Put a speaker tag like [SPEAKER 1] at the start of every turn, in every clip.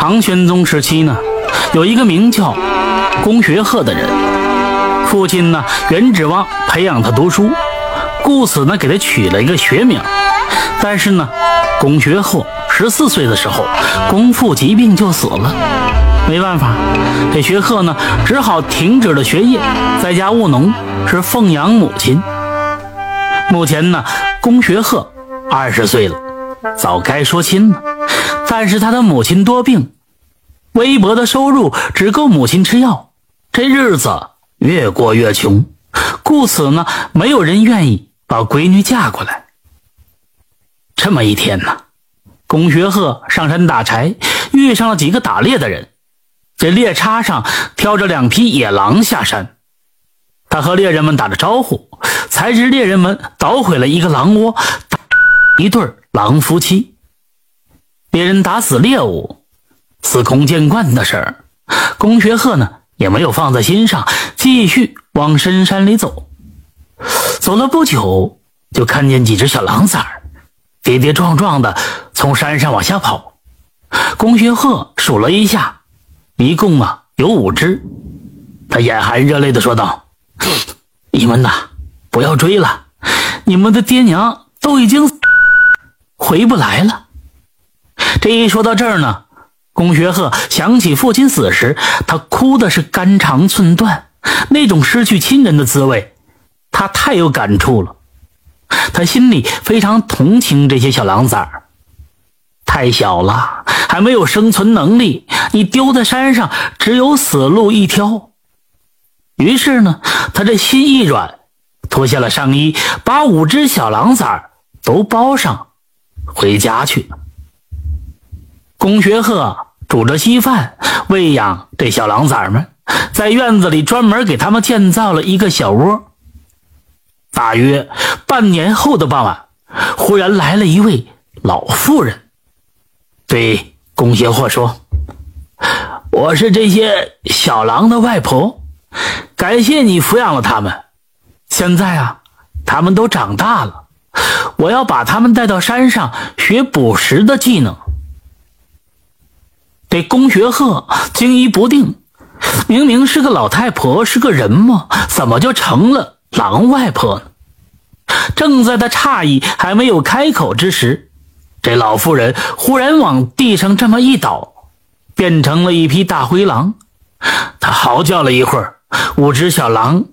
[SPEAKER 1] 唐玄宗时期呢，有一个名叫龚学鹤的人，父亲呢原指望培养他读书，故此呢给他取了一个学名。但是呢，龚学鹤十四岁的时候，公父疾病就死了，没办法，这学鹤呢只好停止了学业，在家务农，是奉养母亲。目前呢，龚学鹤二十岁了，早该说亲了。但是他的母亲多病，微薄的收入只够母亲吃药，这日子越过越穷，故此呢，没有人愿意把闺女嫁过来。这么一天呢，龚学鹤上山打柴，遇上了几个打猎的人，这猎叉上挑着两匹野狼下山，他和猎人们打着招呼，才知猎人们捣毁了一个狼窝，一对狼夫妻。别人打死猎物，司空见惯的事儿。龚学鹤呢也没有放在心上，继续往深山里走。走了不久，就看见几只小狼崽儿跌跌撞撞的从山上往下跑。龚学鹤数了一下，一共啊有五只。他眼含热泪的说道：“你们呐，不要追了，你们的爹娘都已经回不来了。”一说到这儿呢，龚学鹤想起父亲死时，他哭的是肝肠寸断，那种失去亲人的滋味，他太有感触了。他心里非常同情这些小狼崽儿，太小了，还没有生存能力，你丢在山上，只有死路一条。于是呢，他这心一软，脱下了上衣，把五只小狼崽儿都包上，回家去。龚学鹤煮着稀饭喂养这小狼崽们，在院子里专门给他们建造了一个小窝。大约半年后的傍晚，忽然来了一位老妇人，对龚学鹤说：“我是这些小狼的外婆，感谢你抚养了他们。现在啊，他们都长大了，我要把他们带到山上学捕食的技能。”这龚学鹤惊疑不定，明明是个老太婆，是个人吗？怎么就成了狼外婆呢？正在他诧异还没有开口之时，这老妇人忽然往地上这么一倒，变成了一匹大灰狼。他嚎叫了一会儿，五只小狼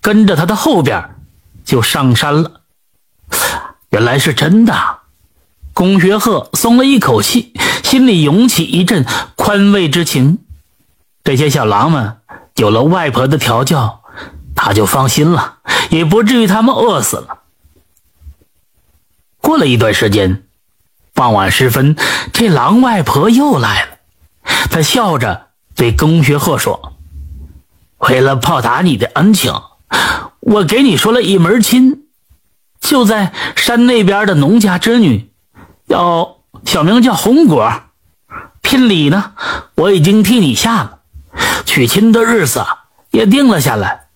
[SPEAKER 1] 跟着他的后边就上山了。原来是真的。龚学鹤松了一口气，心里涌起一阵宽慰之情。这些小狼们有了外婆的调教，他就放心了，也不至于他们饿死了。过了一段时间，傍晚时分，这狼外婆又来了。她笑着对龚学鹤说：“为了报答你的恩情，我给你说了一门亲，就在山那边的农家之女。”要小名叫红果，聘礼呢，我已经替你下了，娶亲的日子也定了下来。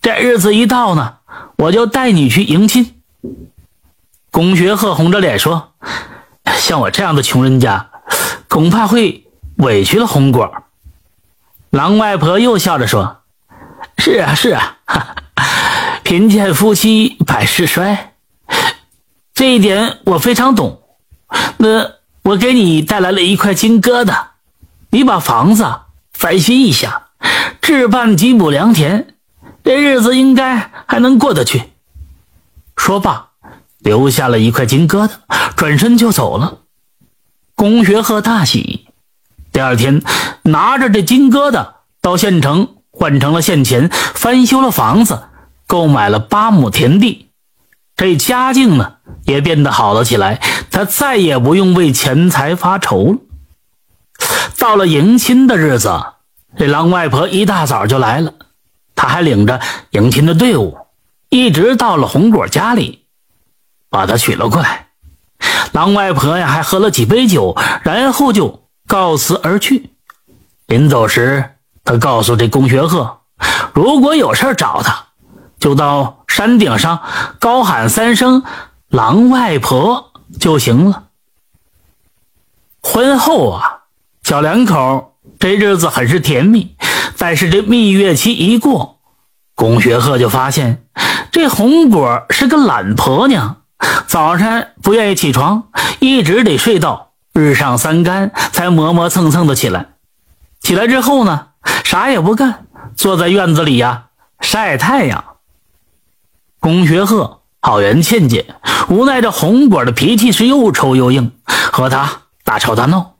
[SPEAKER 1] 这日子一到呢，我就带你去迎亲。龚学鹤红着脸说：“像我这样的穷人家，恐怕会委屈了红果。”狼外婆又笑着说：“是啊，是啊，贫贱夫妻百事衰，这一点我非常懂。”那我给你带来了一块金疙瘩，你把房子翻新一下，置办几亩良田，这日子应该还能过得去。说罢，留下了一块金疙瘩，转身就走了。龚学鹤大喜，第二天拿着这金疙瘩到县城换成了现钱，翻修了房子，购买了八亩田地。这家境呢也变得好了起来，他再也不用为钱财发愁了。到了迎亲的日子，这狼外婆一大早就来了，他还领着迎亲的队伍，一直到了红果家里，把他娶了过来。狼外婆呀还喝了几杯酒，然后就告辞而去。临走时，他告诉这龚学鹤，如果有事找他，就到。山顶上高喊三声“狼外婆”就行了。婚后啊，小两口这日子很是甜蜜。但是这蜜月期一过，龚学鹤就发现这红果是个懒婆娘，早上不愿意起床，一直得睡到日上三竿才磨磨蹭蹭的起来。起来之后呢，啥也不干，坐在院子里呀晒太阳。龚学鹤好言劝解，无奈这红果的脾气是又臭又硬，和他大吵大闹。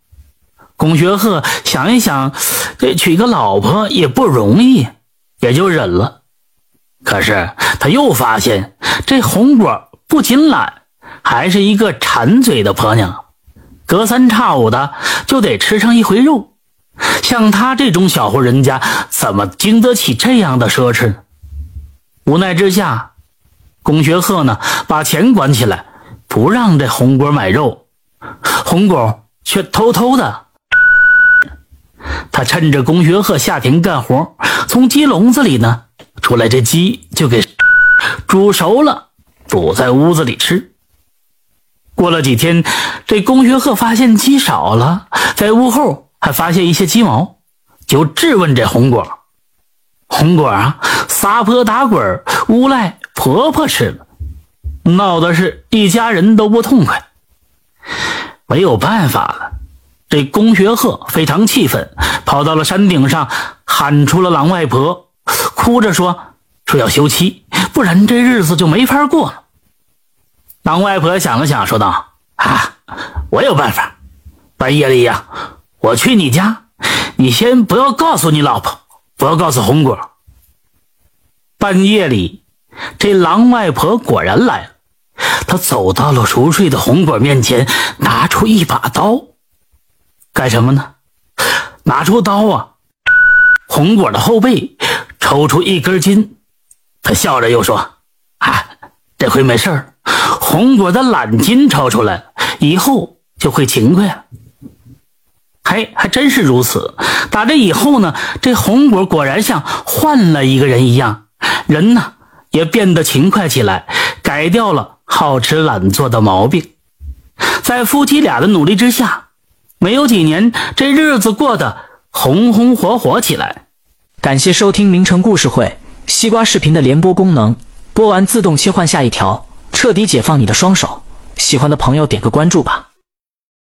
[SPEAKER 1] 龚学鹤想一想，这娶个老婆也不容易，也就忍了。可是他又发现，这红果不仅懒，还是一个馋嘴的婆娘，隔三差五的就得吃上一回肉。像他这种小户人家，怎么经得起这样的奢侈？无奈之下，龚学鹤呢，把钱管起来，不让这红果买肉。红果却偷偷的，他趁着龚学鹤下田干活，从鸡笼子里呢出来，这鸡就给煮熟了，煮在屋子里吃。过了几天，这龚学鹤发现鸡少了，在屋后。还发现一些鸡毛，就质问这红果。红果啊，撒泼打滚，诬赖婆婆吃了，闹的是一家人都不痛快。没有办法了，这龚学鹤非常气愤，跑到了山顶上，喊出了狼外婆，哭着说：“说要休妻，不然这日子就没法过了。”狼外婆想了想，说道：“啊，我有办法，半夜里呀。”我去你家，你先不要告诉你老婆，不要告诉红果。半夜里，这狼外婆果然来了。她走到了熟睡的红果面前，拿出一把刀，干什么呢？拿出刀啊！红果的后背抽出一根筋，他笑着又说：“啊，这回没事，红果的懒筋抽出来，以后就会勤快了。”嘿，还真是如此。打这以后呢，这红果果然像换了一个人一样，人呢也变得勤快起来，改掉了好吃懒做的毛病。在夫妻俩的努力之下，没有几年，这日子过得红红火火起来。
[SPEAKER 2] 感谢收听名城故事会西瓜视频的联播功能，播完自动切换下一条，彻底解放你的双手。喜欢的朋友点个关注吧。